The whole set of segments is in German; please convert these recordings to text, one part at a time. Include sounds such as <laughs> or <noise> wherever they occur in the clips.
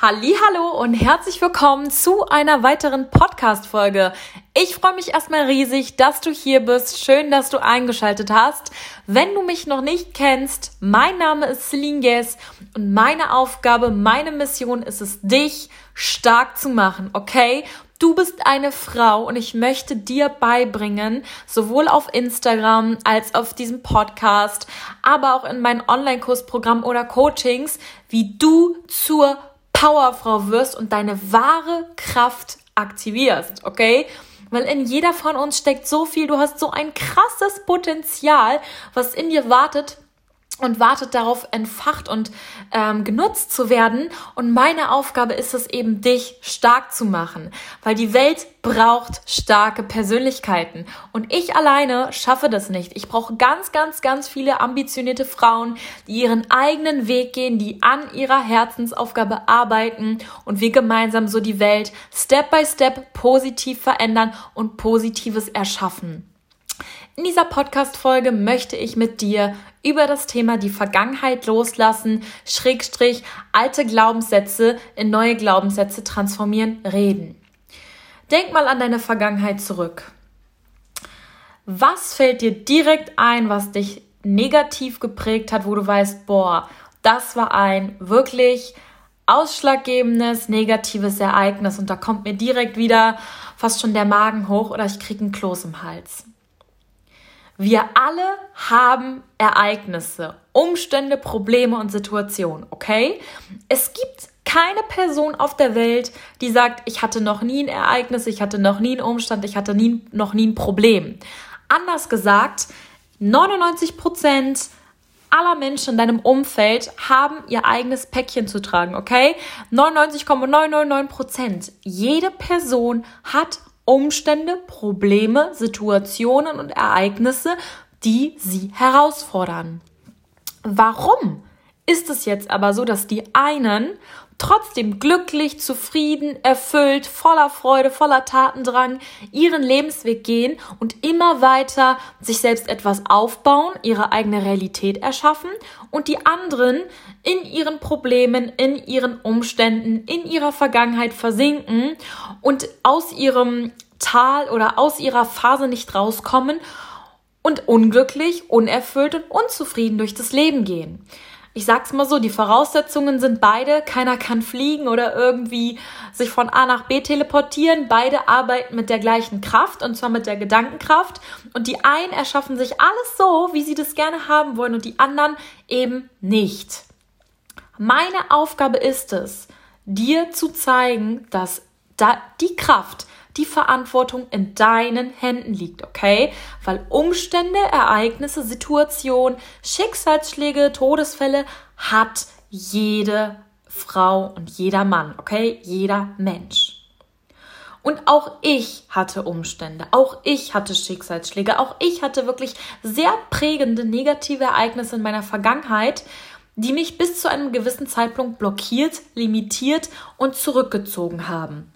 Hallo und herzlich willkommen zu einer weiteren Podcast Folge. Ich freue mich erstmal riesig, dass du hier bist. Schön, dass du eingeschaltet hast. Wenn du mich noch nicht kennst, mein Name ist Celine Guess und meine Aufgabe, meine Mission ist es, dich stark zu machen, okay? Du bist eine Frau und ich möchte dir beibringen, sowohl auf Instagram als auf diesem Podcast, aber auch in meinen Online-Kursprogramm oder Coachings, wie du zur Powerfrau wirst und deine wahre Kraft aktivierst, okay? Weil in jeder von uns steckt so viel, du hast so ein krasses Potenzial, was in dir wartet, und wartet darauf, entfacht und ähm, genutzt zu werden. Und meine Aufgabe ist es eben, dich stark zu machen, weil die Welt braucht starke Persönlichkeiten. Und ich alleine schaffe das nicht. Ich brauche ganz, ganz, ganz viele ambitionierte Frauen, die ihren eigenen Weg gehen, die an ihrer Herzensaufgabe arbeiten und wir gemeinsam so die Welt Step by Step positiv verändern und Positives erschaffen. In dieser Podcast-Folge möchte ich mit dir über das Thema die Vergangenheit loslassen, Schrägstrich, alte Glaubenssätze in neue Glaubenssätze transformieren, reden. Denk mal an deine Vergangenheit zurück. Was fällt dir direkt ein, was dich negativ geprägt hat, wo du weißt, boah, das war ein wirklich ausschlaggebendes, negatives Ereignis und da kommt mir direkt wieder fast schon der Magen hoch oder ich kriege einen Kloß im Hals. Wir alle haben Ereignisse, Umstände, Probleme und Situationen, okay? Es gibt keine Person auf der Welt, die sagt, ich hatte noch nie ein Ereignis, ich hatte noch nie einen Umstand, ich hatte nie, noch nie ein Problem. Anders gesagt, 99 Prozent aller Menschen in deinem Umfeld haben ihr eigenes Päckchen zu tragen, okay? 99,999 Prozent. Jede Person hat Umstände, Probleme, Situationen und Ereignisse, die sie herausfordern. Warum ist es jetzt aber so, dass die einen trotzdem glücklich, zufrieden, erfüllt, voller Freude, voller Tatendrang ihren Lebensweg gehen und immer weiter sich selbst etwas aufbauen, ihre eigene Realität erschaffen und die anderen in ihren Problemen, in ihren Umständen, in ihrer Vergangenheit versinken und aus ihrem Tal oder aus ihrer Phase nicht rauskommen und unglücklich, unerfüllt und unzufrieden durch das Leben gehen. Ich sag's mal so, die Voraussetzungen sind beide, keiner kann fliegen oder irgendwie sich von A nach B teleportieren. Beide arbeiten mit der gleichen Kraft und zwar mit der Gedankenkraft. Und die einen erschaffen sich alles so, wie sie das gerne haben wollen und die anderen eben nicht. Meine Aufgabe ist es, dir zu zeigen, dass da die Kraft, die Verantwortung in deinen Händen liegt, okay? Weil Umstände, Ereignisse, Situationen, Schicksalsschläge, Todesfälle hat jede Frau und jeder Mann, okay? Jeder Mensch. Und auch ich hatte Umstände, auch ich hatte Schicksalsschläge, auch ich hatte wirklich sehr prägende negative Ereignisse in meiner Vergangenheit, die mich bis zu einem gewissen Zeitpunkt blockiert, limitiert und zurückgezogen haben.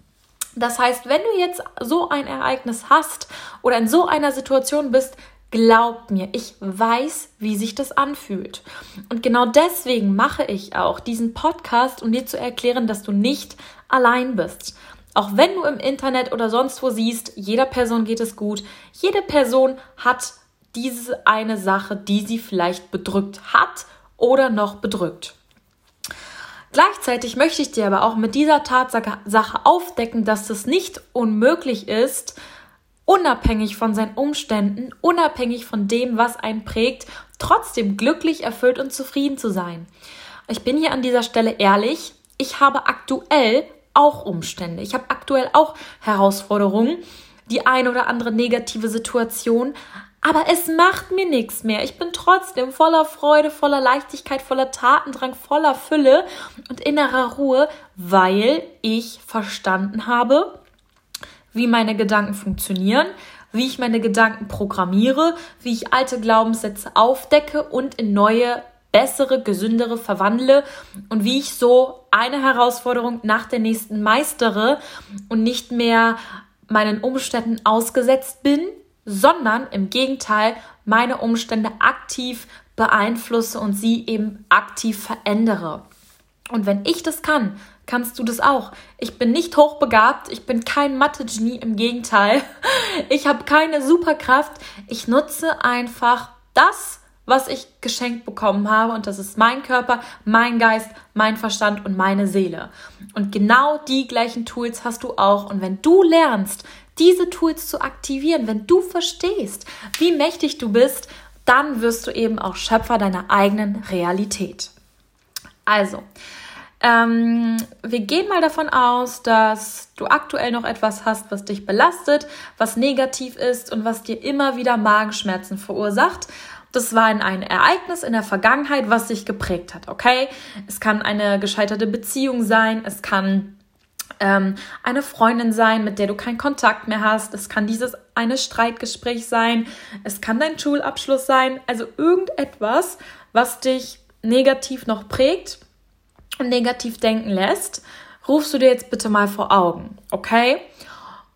Das heißt, wenn du jetzt so ein Ereignis hast oder in so einer Situation bist, glaub mir, ich weiß, wie sich das anfühlt. Und genau deswegen mache ich auch diesen Podcast, um dir zu erklären, dass du nicht allein bist. Auch wenn du im Internet oder sonst wo siehst, jeder Person geht es gut. Jede Person hat diese eine Sache, die sie vielleicht bedrückt hat oder noch bedrückt. Gleichzeitig möchte ich dir aber auch mit dieser Tatsache aufdecken, dass es nicht unmöglich ist, unabhängig von seinen Umständen, unabhängig von dem, was einen prägt, trotzdem glücklich, erfüllt und zufrieden zu sein. Ich bin hier an dieser Stelle ehrlich, ich habe aktuell auch Umstände. Ich habe aktuell auch Herausforderungen, die eine oder andere negative Situation, aber es macht mir nichts mehr. Ich bin trotzdem voller Freude, voller Leichtigkeit, voller Tatendrang, voller Fülle und innerer Ruhe, weil ich verstanden habe, wie meine Gedanken funktionieren, wie ich meine Gedanken programmiere, wie ich alte Glaubenssätze aufdecke und in neue, bessere, gesündere verwandle und wie ich so eine Herausforderung nach der nächsten meistere und nicht mehr meinen Umständen ausgesetzt bin, sondern im Gegenteil meine Umstände aktiv beeinflusse und sie eben aktiv verändere. Und wenn ich das kann, kannst du das auch. Ich bin nicht hochbegabt, ich bin kein Mathe-Genie, im Gegenteil. <laughs> Ich habe keine Superkraft. Ich nutze einfach das, was ich geschenkt bekommen habe und das ist mein Körper, mein Geist, mein Verstand und meine Seele. Und genau die gleichen Tools hast du auch und wenn du lernst, diese Tools zu aktivieren, wenn du verstehst, wie mächtig du bist, dann wirst du eben auch Schöpfer deiner eigenen Realität. Also, ähm, wir gehen mal davon aus, dass du aktuell noch etwas hast, was dich belastet, was negativ ist und was dir immer wieder Magenschmerzen verursacht. Das war ein Ereignis in der Vergangenheit, was sich geprägt hat, okay? Es kann eine gescheiterte Beziehung sein, es kann ähm, eine Freundin sein, mit der du keinen Kontakt mehr hast, es kann dieses eine Streitgespräch sein, es kann dein Schulabschluss sein, also irgendetwas, was dich negativ noch prägt und negativ denken lässt, rufst du dir jetzt bitte mal vor Augen, okay?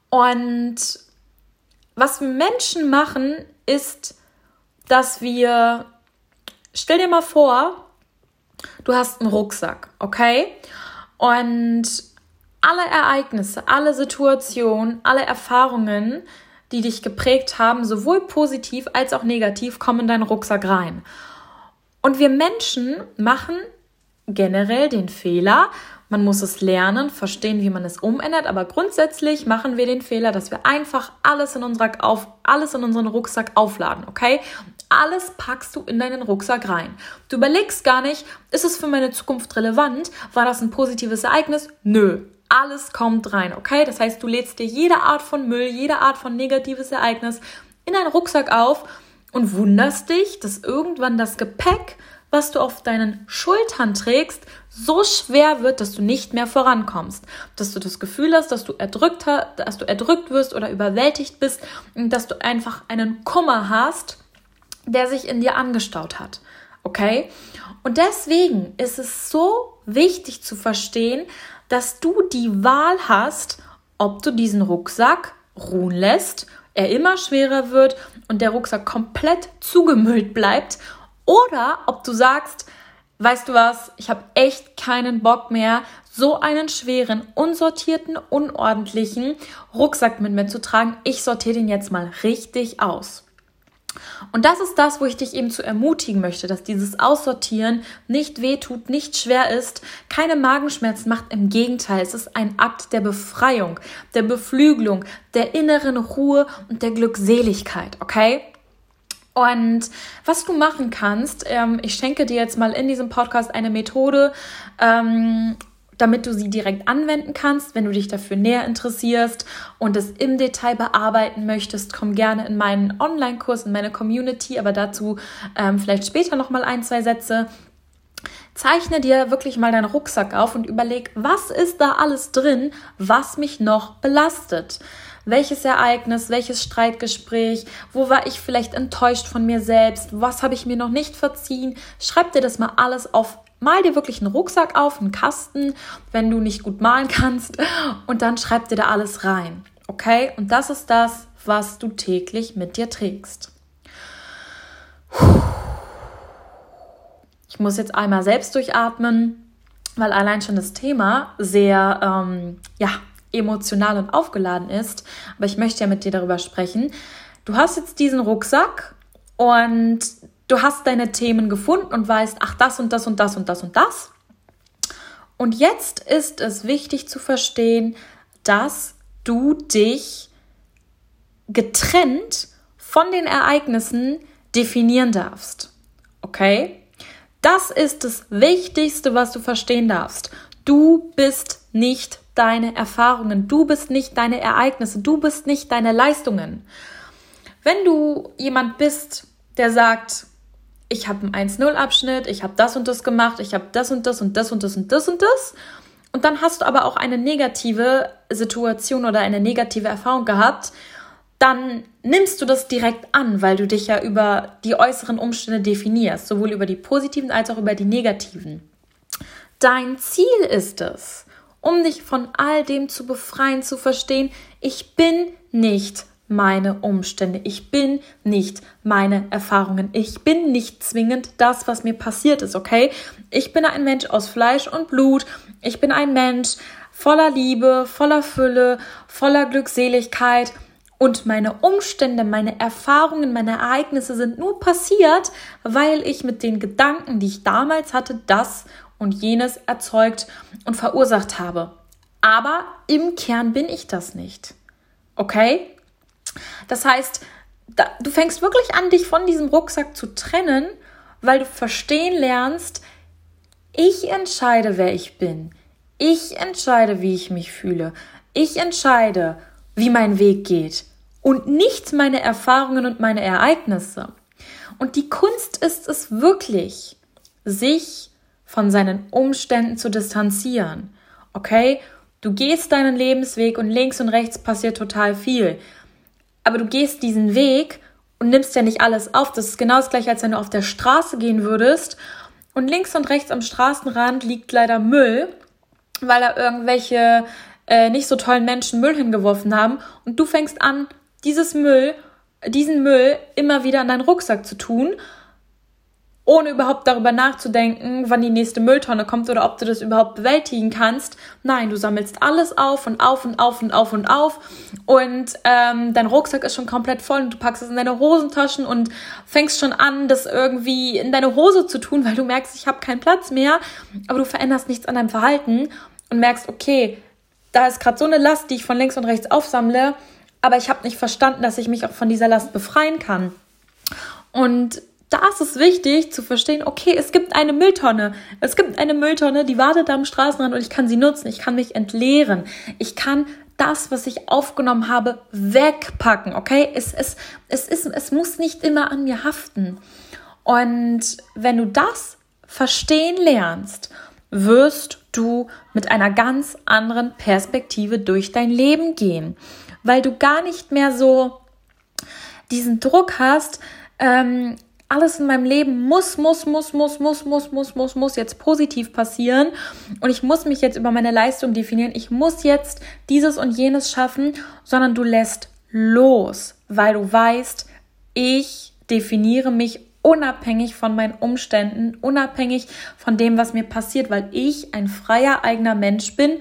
Und was wir Menschen machen, ist, dass wir, stell dir mal vor, du hast einen Rucksack, okay? Und alle Ereignisse, alle Situationen, alle Erfahrungen, die dich geprägt haben, sowohl positiv als auch negativ, kommen in deinen Rucksack rein. Und wir Menschen machen generell den Fehler, man muss es lernen, verstehen, wie man es umändert, aber grundsätzlich machen wir den Fehler, dass wir einfach alles in, unserer auf, alles in unseren Rucksack aufladen, okay? Alles packst du in deinen Rucksack rein. Du überlegst gar nicht, ist es für meine Zukunft relevant? War das ein positives Ereignis? Nö. Alles kommt rein, okay? Das heißt, du lädst dir jede Art von Müll, jede Art von negatives Ereignis in deinen Rucksack auf und wunderst dich, dass irgendwann das Gepäck was du auf deinen Schultern trägst, so schwer wird, dass du nicht mehr vorankommst. Dass du das Gefühl hast, dass du erdrückt, dass du erdrückt wirst oder überwältigt bist und dass du einfach einen Kummer hast, der sich in dir angestaut hat. Okay? Und deswegen ist es so wichtig zu verstehen, dass du die Wahl hast, ob du diesen Rucksack ruhen lässt, er immer schwerer wird und der Rucksack komplett zugemüllt bleibt oder ob du sagst, weißt du was, ich habe echt keinen Bock mehr, so einen schweren, unsortierten, unordentlichen Rucksack mit mir zu tragen. Ich sortiere den jetzt mal richtig aus. Und das ist das, wo ich dich eben zu ermutigen möchte, dass dieses Aussortieren nicht wehtut, nicht schwer ist, keine Magenschmerzen macht. Im Gegenteil, es ist ein Akt der Befreiung, der Beflügelung, der inneren Ruhe und der Glückseligkeit, okay? Und was du machen kannst, ähm, ich schenke dir jetzt mal in diesem Podcast eine Methode, ähm, damit du sie direkt anwenden kannst. Wenn du dich dafür näher interessierst und es im Detail bearbeiten möchtest, komm gerne in meinen Online-Kurs, in meine Community, aber dazu ähm, vielleicht später nochmal ein, zwei Sätze. Zeichne dir wirklich mal deinen Rucksack auf und überleg, was ist da alles drin, was mich noch belastet welches Ereignis, welches Streitgespräch, wo war ich vielleicht enttäuscht von mir selbst, was habe ich mir noch nicht verziehen. Schreib dir das mal alles auf. Mal dir wirklich einen Rucksack auf, einen Kasten, wenn du nicht gut malen kannst, und dann schreib dir da alles rein. Okay? Und das ist das, was du täglich mit dir trägst. Ich muss jetzt einmal selbst durchatmen, weil allein schon das Thema sehr, ähm, ja, emotional und aufgeladen ist. Aber ich möchte ja mit dir darüber sprechen. Du hast jetzt diesen Rucksack und du hast deine Themen gefunden und weißt, ach, das und das und das und das und das. Und jetzt ist es wichtig zu verstehen, dass du dich getrennt von den Ereignissen definieren darfst. Okay? Das ist das Wichtigste, was du verstehen darfst. Du bist nicht deine Erfahrungen, du bist nicht deine Ereignisse, du bist nicht deine Leistungen. Wenn du jemand bist, der sagt, ich habe einen 1-0-Abschnitt, ich habe das und das gemacht, ich habe das und das und das und das und das und das und dann hast du aber auch eine negative Situation oder eine negative Erfahrung gehabt, dann nimmst du das direkt an, weil du dich ja über die äußeren Umstände definierst, sowohl über die positiven als auch über die negativen. Dein Ziel ist es, um dich von all dem zu befreien, zu verstehen, ich bin nicht meine Umstände, ich bin nicht meine Erfahrungen, ich bin nicht zwingend das, was mir passiert ist, okay? Ich bin ein Mensch aus Fleisch und Blut ich bin ein Mensch voller Liebe, voller Fülle, voller Glückseligkeit und meine Umstände, meine Erfahrungen, meine Ereignisse sind nur passiert, weil ich mit den Gedanken, die ich damals hatte, das und jenes erzeugt und verursacht habe. Aber im Kern bin ich das nicht. Okay? Das heißt, da, du fängst wirklich an, dich von diesem Rucksack zu trennen, weil du verstehen lernst, ich entscheide, wer ich bin. Ich entscheide, wie ich mich fühle. Ich entscheide, wie mein Weg geht. Und nicht meine Erfahrungen und meine Ereignisse. Und die Kunst ist es wirklich, sich von seinen Umständen zu distanzieren. Okay? Du gehst deinen Lebensweg und links und rechts passiert total viel. Aber du gehst diesen Weg und nimmst ja nicht alles auf. Das ist genau das gleiche, als wenn du auf der Straße gehen würdest. Und links und rechts am Straßenrand liegt leider Müll, weil da irgendwelche äh, nicht so tollen Menschen Müll hingeworfen haben. Und du fängst an, dieses Müll, diesen Müll immer wieder in deinen Rucksack zu tun ohne überhaupt darüber nachzudenken, wann die nächste Mülltonne kommt oder ob du das überhaupt bewältigen kannst. Nein, du sammelst alles auf und auf und auf und auf und auf und ähm, dein Rucksack ist schon komplett voll und du packst es in deine Hosentaschen und fängst schon an, das irgendwie in deine Hose zu tun, weil du merkst, ich habe keinen Platz mehr, aber du veränderst nichts an deinem Verhalten und merkst, okay, da ist gerade so eine Last, die ich von links und rechts aufsammle, aber ich habe nicht verstanden, dass ich mich auch von dieser Last befreien kann. Und da ist es wichtig zu verstehen, okay, es gibt eine Mülltonne. Es gibt eine Mülltonne, die wartet am Straßenrand und ich kann sie nutzen. Ich kann mich entleeren. Ich kann das, was ich aufgenommen habe, wegpacken. Okay? Es, es, es, ist, es muss nicht immer an mir haften. Und wenn du das verstehen lernst, wirst du mit einer ganz anderen Perspektive durch dein Leben gehen. Weil du gar nicht mehr so diesen Druck hast, ähm, alles in meinem Leben muss, muss, muss, muss, muss, muss, muss, muss, muss jetzt positiv passieren und ich muss mich jetzt über meine Leistung definieren. Ich muss jetzt dieses und jenes schaffen, sondern du lässt los, weil du weißt, ich definiere mich unabhängig von meinen Umständen, unabhängig von dem, was mir passiert, weil ich ein freier eigener Mensch bin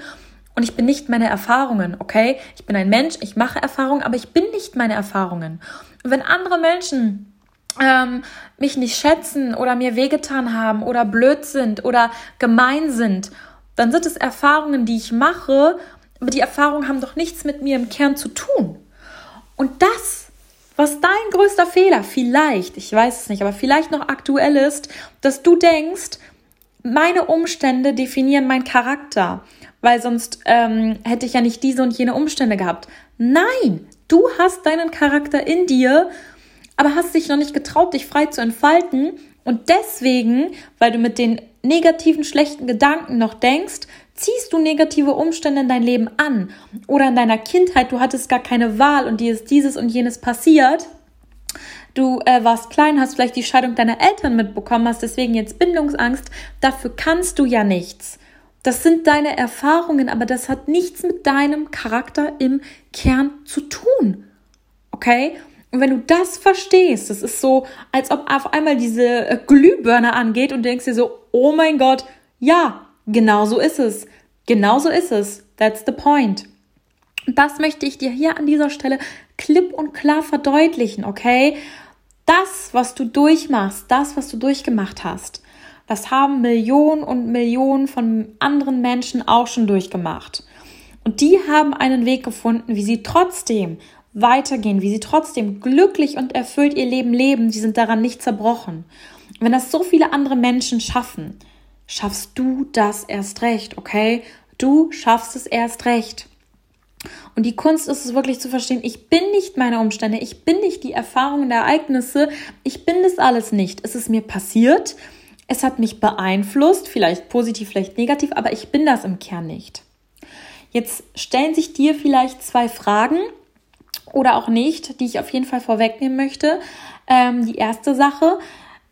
und ich bin nicht meine Erfahrungen, okay? Ich bin ein Mensch, ich mache Erfahrungen, aber ich bin nicht meine Erfahrungen. Und wenn andere Menschen ähm, mich nicht schätzen oder mir wehgetan haben oder blöd sind oder gemein sind, dann sind es Erfahrungen, die ich mache, aber die Erfahrungen haben doch nichts mit mir im Kern zu tun. Und das, was dein größter Fehler vielleicht, ich weiß es nicht, aber vielleicht noch aktuell ist, dass du denkst, meine Umstände definieren meinen Charakter, weil sonst ähm, hätte ich ja nicht diese und jene Umstände gehabt. Nein, du hast deinen Charakter in dir aber hast dich noch nicht getraut, dich frei zu entfalten. Und deswegen, weil du mit den negativen, schlechten Gedanken noch denkst, ziehst du negative Umstände in dein Leben an. Oder in deiner Kindheit, du hattest gar keine Wahl und dir ist dieses und jenes passiert. Du äh, warst klein, hast vielleicht die Scheidung deiner Eltern mitbekommen, hast deswegen jetzt Bindungsangst. Dafür kannst du ja nichts. Das sind deine Erfahrungen, aber das hat nichts mit deinem Charakter im Kern zu tun. Okay? Und wenn du das verstehst, das ist so, als ob auf einmal diese äh, Glühbirne angeht und denkst dir so, oh mein Gott, ja, genau so ist es. Genau so ist es. That's the point. Das möchte ich dir hier an dieser Stelle klipp und klar verdeutlichen, okay? Das, was du durchmachst, das, was du durchgemacht hast, das haben Millionen und Millionen von anderen Menschen auch schon durchgemacht. Und die haben einen Weg gefunden, wie sie trotzdem weitergehen, wie sie trotzdem glücklich und erfüllt ihr Leben leben, sie sind daran nicht zerbrochen. Wenn das so viele andere Menschen schaffen, schaffst du das erst recht, okay? Du schaffst es erst recht. Und die Kunst ist es wirklich zu verstehen, ich bin nicht meine Umstände, ich bin nicht die Erfahrungen der Ereignisse, ich bin das alles nicht. Es ist mir passiert, es hat mich beeinflusst, vielleicht positiv, vielleicht negativ, aber ich bin das im Kern nicht. Jetzt stellen sich dir vielleicht zwei Fragen, oder auch nicht, die ich auf jeden Fall vorwegnehmen möchte. Ähm, die erste Sache,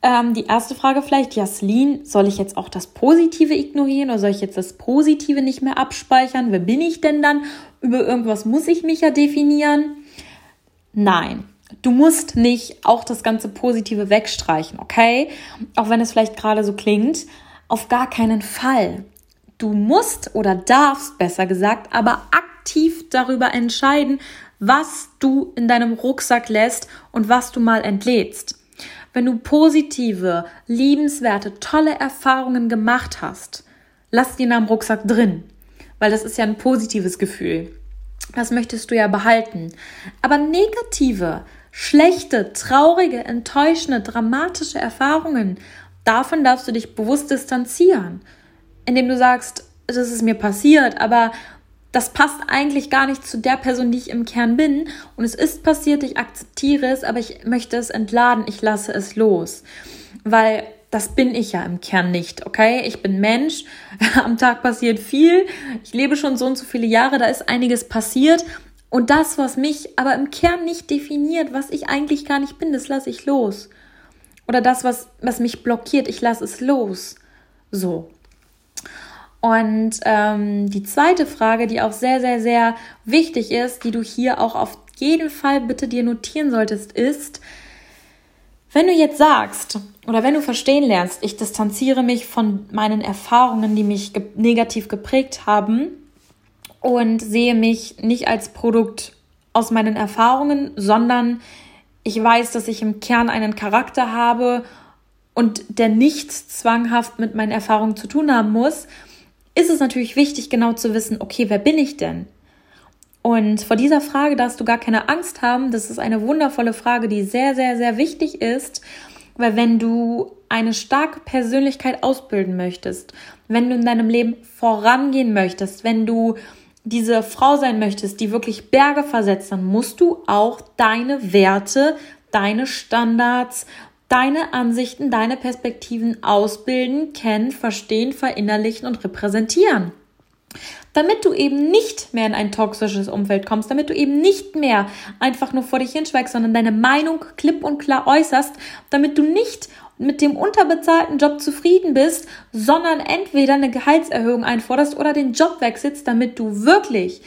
ähm, die erste Frage vielleicht, Jaslin, soll ich jetzt auch das Positive ignorieren oder soll ich jetzt das Positive nicht mehr abspeichern? Wer bin ich denn dann? Über irgendwas muss ich mich ja definieren. Nein, du musst nicht auch das ganze Positive wegstreichen, okay? Auch wenn es vielleicht gerade so klingt, auf gar keinen Fall. du musst oder darfst, besser gesagt, aber aktiv darüber entscheiden, was du in deinem Rucksack lässt und was du mal entlädst. Wenn du positive, liebenswerte, tolle Erfahrungen gemacht hast, lass die in deinem Rucksack drin, weil das ist ja ein positives Gefühl. Das möchtest du ja behalten. Aber negative, schlechte, traurige, enttäuschende, dramatische Erfahrungen, davon darfst du dich bewusst distanzieren, indem du sagst, das ist mir passiert, aber das passt eigentlich gar nicht zu der Person, die ich im Kern bin. Und es ist passiert, ich akzeptiere es, aber ich möchte es entladen, ich lasse es los. Weil das bin ich ja im Kern nicht, okay? Ich bin Mensch, <laughs> am Tag passiert viel, ich lebe schon so und so viele Jahre, da ist einiges passiert. Und das, was mich aber im Kern nicht definiert, was ich eigentlich gar nicht bin, das lasse ich los. Oder das, was, was mich blockiert, ich lasse es los. So. Und ähm, die zweite Frage, die auch sehr, sehr, sehr wichtig ist, die du hier auch auf jeden Fall bitte dir notieren solltest, ist, wenn du jetzt sagst oder wenn du verstehen lernst, ich distanziere mich von meinen Erfahrungen, die mich ge negativ geprägt haben und sehe mich nicht als Produkt aus meinen Erfahrungen, sondern ich weiß, dass ich im Kern einen Charakter habe und der nichts zwanghaft mit meinen Erfahrungen zu tun haben muss, ist es natürlich wichtig, genau zu wissen, okay, wer bin ich denn? Und vor dieser Frage darfst du gar keine Angst haben. Das ist eine wundervolle Frage, die sehr, sehr, sehr wichtig ist, weil wenn du eine starke Persönlichkeit ausbilden möchtest, wenn du in deinem Leben vorangehen möchtest, wenn du diese Frau sein möchtest, die wirklich Berge versetzt, dann musst du auch deine Werte, deine Standards, deine Ansichten, deine Perspektiven ausbilden, kennen, verstehen, verinnerlichen und repräsentieren. Damit du eben nicht mehr in ein toxisches Umfeld kommst, damit du eben nicht mehr einfach nur vor dich hinschweigst, sondern deine Meinung klipp und klar äußerst, damit du nicht mit dem unterbezahlten Job zufrieden bist, sondern entweder eine Gehaltserhöhung einforderst oder den Job wechselst, damit du wirklich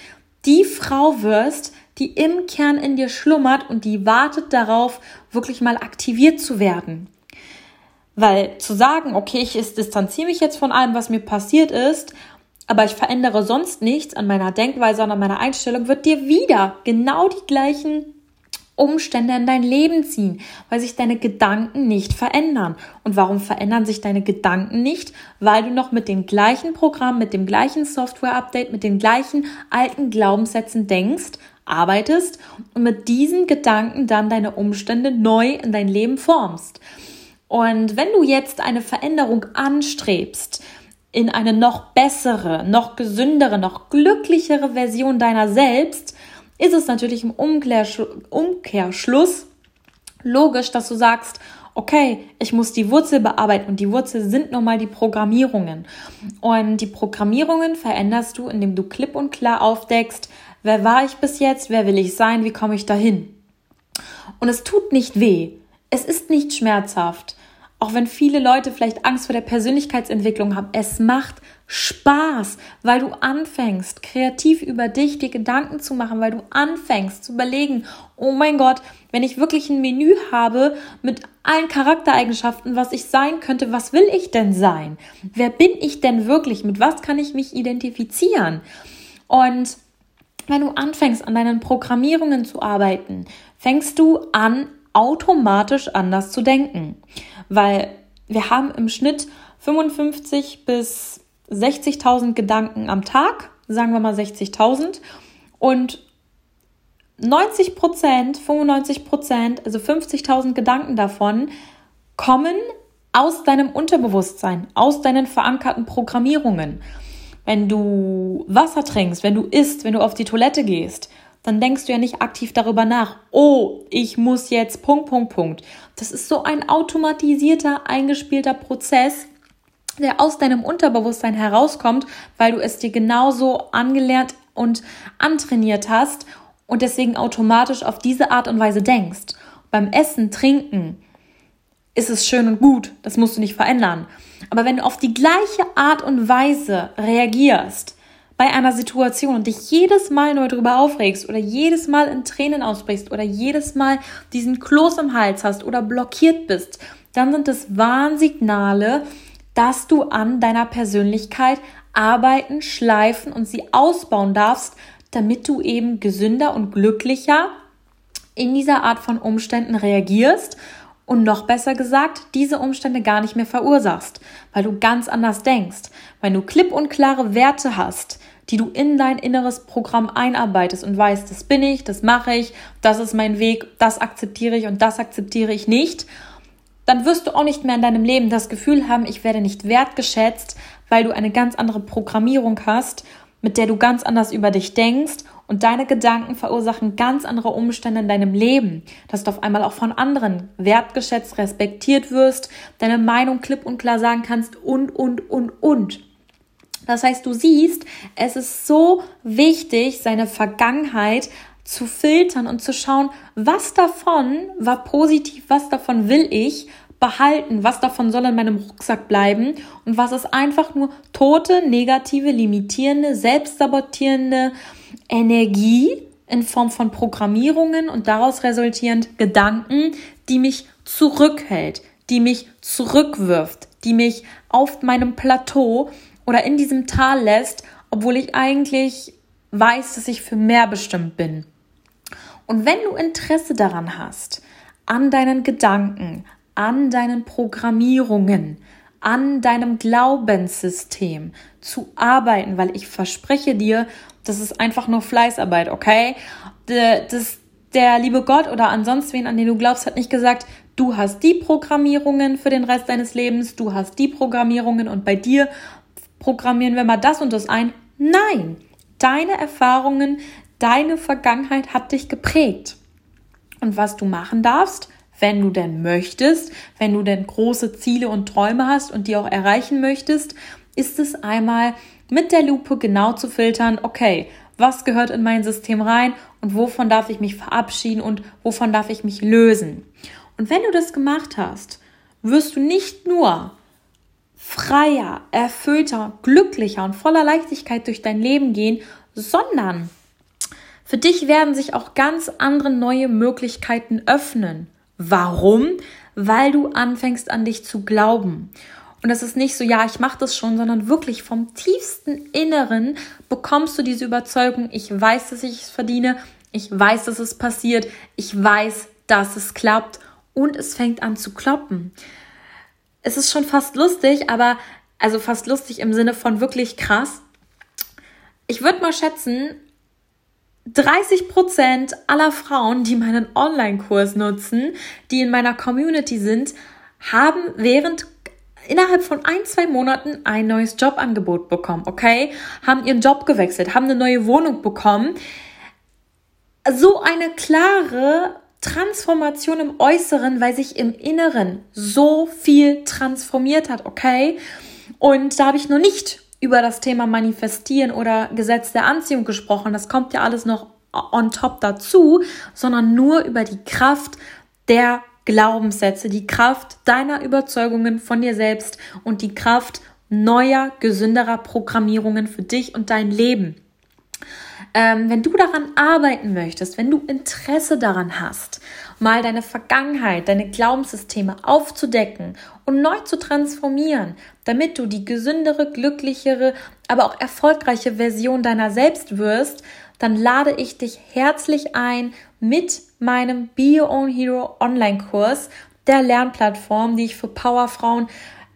die Frau wirst, die im Kern in dir schlummert und die wartet darauf, wirklich mal aktiviert zu werden. Weil zu sagen, okay, ich distanziere mich jetzt von allem, was mir passiert ist, aber ich verändere sonst nichts an meiner Denkweise und an meiner Einstellung, wird dir wieder genau die gleichen Umstände in dein Leben ziehen, weil sich deine Gedanken nicht verändern. Und warum verändern sich deine Gedanken nicht? Weil du noch mit dem gleichen Programm, mit dem gleichen Software-Update, mit den gleichen alten Glaubenssätzen denkst, arbeitest und mit diesen Gedanken dann deine Umstände neu in dein Leben formst. Und wenn du jetzt eine Veränderung anstrebst, in eine noch bessere, noch gesündere, noch glücklichere Version deiner selbst, ist es natürlich im Umkehrschluss logisch, dass du sagst, okay, ich muss die Wurzel bearbeiten und die Wurzel sind nochmal die Programmierungen. Und die Programmierungen veränderst du, indem du klipp und klar aufdeckst, Wer war ich bis jetzt? Wer will ich sein? Wie komme ich dahin? Und es tut nicht weh. Es ist nicht schmerzhaft. Auch wenn viele Leute vielleicht Angst vor der Persönlichkeitsentwicklung haben, es macht Spaß, weil du anfängst, kreativ über dich dir Gedanken zu machen, weil du anfängst zu überlegen, oh mein Gott, wenn ich wirklich ein Menü habe mit allen Charaktereigenschaften, was ich sein könnte, was will ich denn sein? Wer bin ich denn wirklich? Mit was kann ich mich identifizieren? Und wenn du anfängst, an deinen Programmierungen zu arbeiten, fängst du an, automatisch anders zu denken. Weil wir haben im Schnitt 55 bis 60.000 Gedanken am Tag, sagen wir mal 60.000. Und 90 Prozent, 95 Prozent, also 50.000 Gedanken davon kommen aus deinem Unterbewusstsein, aus deinen verankerten Programmierungen wenn du Wasser trinkst, wenn du isst, wenn du auf die Toilette gehst, dann denkst du ja nicht aktiv darüber nach, oh, ich muss jetzt Punkt, Punkt, Punkt. Das ist so ein automatisierter, eingespielter Prozess, der aus deinem Unterbewusstsein herauskommt, weil du es dir genauso angelernt und antrainiert hast und deswegen automatisch auf diese Art und Weise denkst. Beim Essen, Trinken ist es schön und gut, das musst du nicht verändern. Aber wenn du auf die gleiche Art und Weise reagierst bei einer Situation und dich jedes Mal neu darüber aufregst oder jedes Mal in Tränen ausbrichst oder jedes Mal diesen Kloß im Hals hast oder blockiert bist, dann sind es Warnsignale, dass du an deiner Persönlichkeit arbeiten, schleifen und sie ausbauen darfst, damit du eben gesünder und glücklicher in dieser Art von Umständen reagierst und noch besser gesagt, diese Umstände gar nicht mehr verursachst, weil du ganz anders denkst, weil du klipp und klare Werte hast, die du in dein inneres Programm einarbeitest und weißt, das bin ich, das mache ich, das ist mein Weg, das akzeptiere ich und das akzeptiere ich nicht, dann wirst du auch nicht mehr in deinem Leben das Gefühl haben, ich werde nicht wertgeschätzt, weil du eine ganz andere Programmierung hast, mit der du ganz anders über dich denkst und deine Gedanken verursachen ganz andere Umstände in deinem Leben, dass du auf einmal auch von anderen wertgeschätzt, respektiert wirst, deine Meinung klipp und klar sagen kannst und, und, und, und. Das heißt, du siehst, es ist so wichtig, seine Vergangenheit zu filtern und zu schauen, was davon war positiv, was davon will ich behalten, was davon soll in meinem Rucksack bleiben und was ist einfach nur tote, negative, limitierende, selbstsabotierende Energie in Form von Programmierungen und daraus resultierend Gedanken, die mich zurückhält, die mich zurückwirft, die mich auf meinem Plateau oder in diesem Tal lässt, obwohl ich eigentlich weiß, dass ich für mehr bestimmt bin. Und wenn du Interesse daran hast, an deinen Gedanken, an deinen Programmierungen, an deinem Glaubenssystem zu arbeiten, weil ich verspreche dir, das ist einfach nur Fleißarbeit, okay? Das, der liebe Gott oder ansonsten wen, an den du glaubst, hat nicht gesagt, du hast die Programmierungen für den Rest deines Lebens, du hast die Programmierungen und bei dir programmieren wir mal das und das ein. Nein, deine Erfahrungen, deine Vergangenheit hat dich geprägt. Und was du machen darfst, wenn du denn möchtest, wenn du denn große Ziele und Träume hast und die auch erreichen möchtest, ist es einmal mit der Lupe genau zu filtern, okay, was gehört in mein System rein und wovon darf ich mich verabschieden und wovon darf ich mich lösen. Und wenn du das gemacht hast, wirst du nicht nur freier, erfüllter, glücklicher und voller Leichtigkeit durch dein Leben gehen, sondern für dich werden sich auch ganz andere neue Möglichkeiten öffnen. Warum? Weil du anfängst an dich zu glauben. Und das ist nicht so, ja, ich mache das schon, sondern wirklich vom tiefsten Inneren bekommst du diese Überzeugung, ich weiß, dass ich es verdiene, ich weiß, dass es passiert, ich weiß, dass es klappt und es fängt an zu kloppen es ist schon fast lustig, aber also fast lustig im Sinne von wirklich krass. Ich würde mal schätzen, 30 Prozent aller Frauen, die meinen Online-Kurs nutzen, die in meiner Community sind, haben während innerhalb von ein, zwei Monaten ein neues Jobangebot bekommen, okay? Haben ihren Job gewechselt, haben eine neue Wohnung bekommen. So eine klare Transformation im Äußeren, weil sich im Inneren so viel transformiert hat, okay? Und da habe ich noch nicht über das Thema Manifestieren oder Gesetz der Anziehung gesprochen. Das kommt ja alles noch on top dazu, sondern nur über die Kraft der Glaubenssätze, die Kraft deiner Überzeugungen von dir selbst und die Kraft neuer, gesünderer Programmierungen für dich und dein Leben. Ähm, wenn du daran arbeiten möchtest, wenn du Interesse daran hast, mal deine Vergangenheit, deine Glaubenssysteme aufzudecken und neu zu transformieren, damit du die gesündere, glücklichere, aber auch erfolgreiche Version deiner selbst wirst, dann lade ich dich herzlich ein mit meinem Be Your Own Hero Online-Kurs, der Lernplattform, die ich für Powerfrauen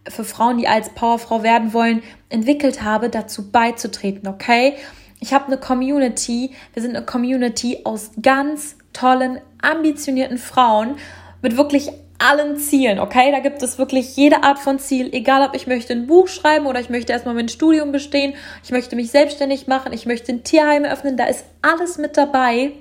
für Frauen, die als Powerfrau werden wollen, entwickelt habe, dazu beizutreten, okay? Ich habe eine Community. Wir sind eine Community aus ganz tollen, ambitionierten Frauen mit wirklich allen Zielen, okay? Da gibt es wirklich jede Art von Ziel, egal ob ich möchte ein Buch schreiben oder ich möchte erstmal mein Studium bestehen, ich möchte mich selbstständig machen, ich möchte ein Tierheim öffnen, da ist alles mit dabei.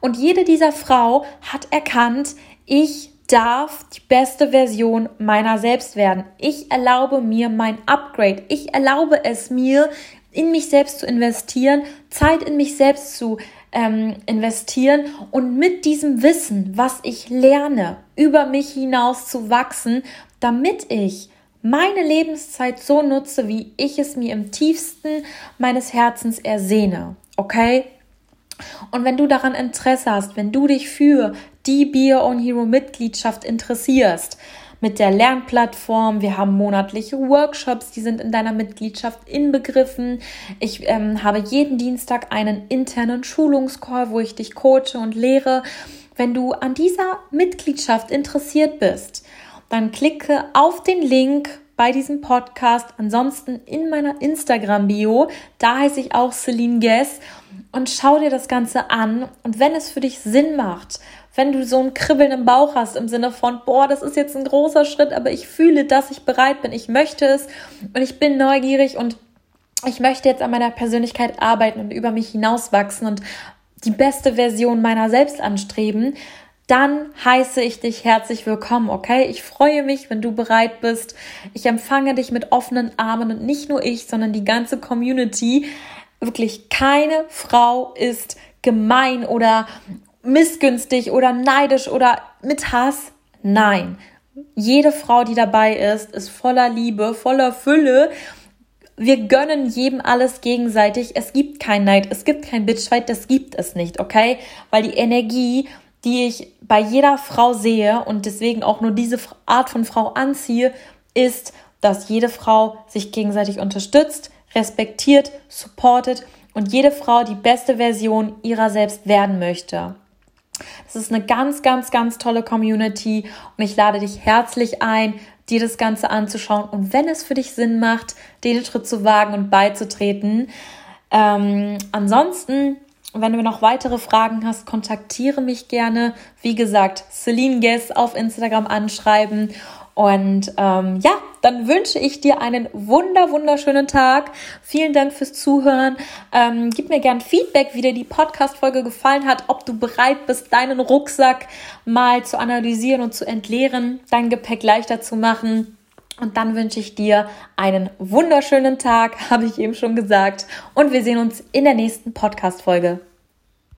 Und jede dieser Frau hat erkannt, ich darf die beste Version meiner selbst werden. Ich erlaube mir mein Upgrade. Ich erlaube es mir, in mich selbst zu investieren, Zeit in mich selbst zu ähm, investieren und mit diesem Wissen, was ich lerne, über mich hinaus zu wachsen, damit ich meine Lebenszeit so nutze, wie ich es mir im tiefsten meines Herzens ersehne. Okay? Und wenn du daran Interesse hast, wenn du dich für die Beer on Hero Mitgliedschaft interessierst, mit der Lernplattform. Wir haben monatliche Workshops, die sind in deiner Mitgliedschaft inbegriffen. Ich ähm, habe jeden Dienstag einen internen Schulungscall, wo ich dich coache und lehre. Wenn du an dieser Mitgliedschaft interessiert bist, dann klicke auf den Link bei diesem Podcast. Ansonsten in meiner Instagram-Bio, da heiße ich auch Celine Guess und schau dir das Ganze an. Und wenn es für dich Sinn macht, wenn du so ein Kribbeln im Bauch hast im Sinne von, boah, das ist jetzt ein großer Schritt, aber ich fühle, dass ich bereit bin, ich möchte es und ich bin neugierig und ich möchte jetzt an meiner Persönlichkeit arbeiten und über mich hinauswachsen und die beste Version meiner selbst anstreben, dann heiße ich dich herzlich willkommen, okay? Ich freue mich, wenn du bereit bist. Ich empfange dich mit offenen Armen und nicht nur ich, sondern die ganze Community. Wirklich keine Frau ist gemein oder missgünstig oder neidisch oder mit Hass. Nein. Jede Frau, die dabei ist, ist voller Liebe, voller Fülle. Wir gönnen jedem alles gegenseitig. Es gibt kein Neid, es gibt kein Bitchfight, das gibt es nicht, okay? Weil die Energie die ich bei jeder Frau sehe und deswegen auch nur diese Art von Frau anziehe, ist, dass jede Frau sich gegenseitig unterstützt, respektiert, supportet und jede Frau die beste Version ihrer selbst werden möchte. Das ist eine ganz, ganz, ganz tolle Community und ich lade dich herzlich ein, dir das Ganze anzuschauen und wenn es für dich Sinn macht, den Schritt zu wagen und beizutreten. Ähm, ansonsten wenn du noch weitere Fragen hast, kontaktiere mich gerne. Wie gesagt, Celine Guess auf Instagram anschreiben. Und ähm, ja, dann wünsche ich dir einen wunder, wunderschönen Tag. Vielen Dank fürs Zuhören. Ähm, gib mir gern Feedback, wie dir die Podcast-Folge gefallen hat, ob du bereit bist, deinen Rucksack mal zu analysieren und zu entleeren, dein Gepäck leichter zu machen. Und dann wünsche ich dir einen wunderschönen Tag, <laughs> habe ich eben schon gesagt. Und wir sehen uns in der nächsten Podcast-Folge.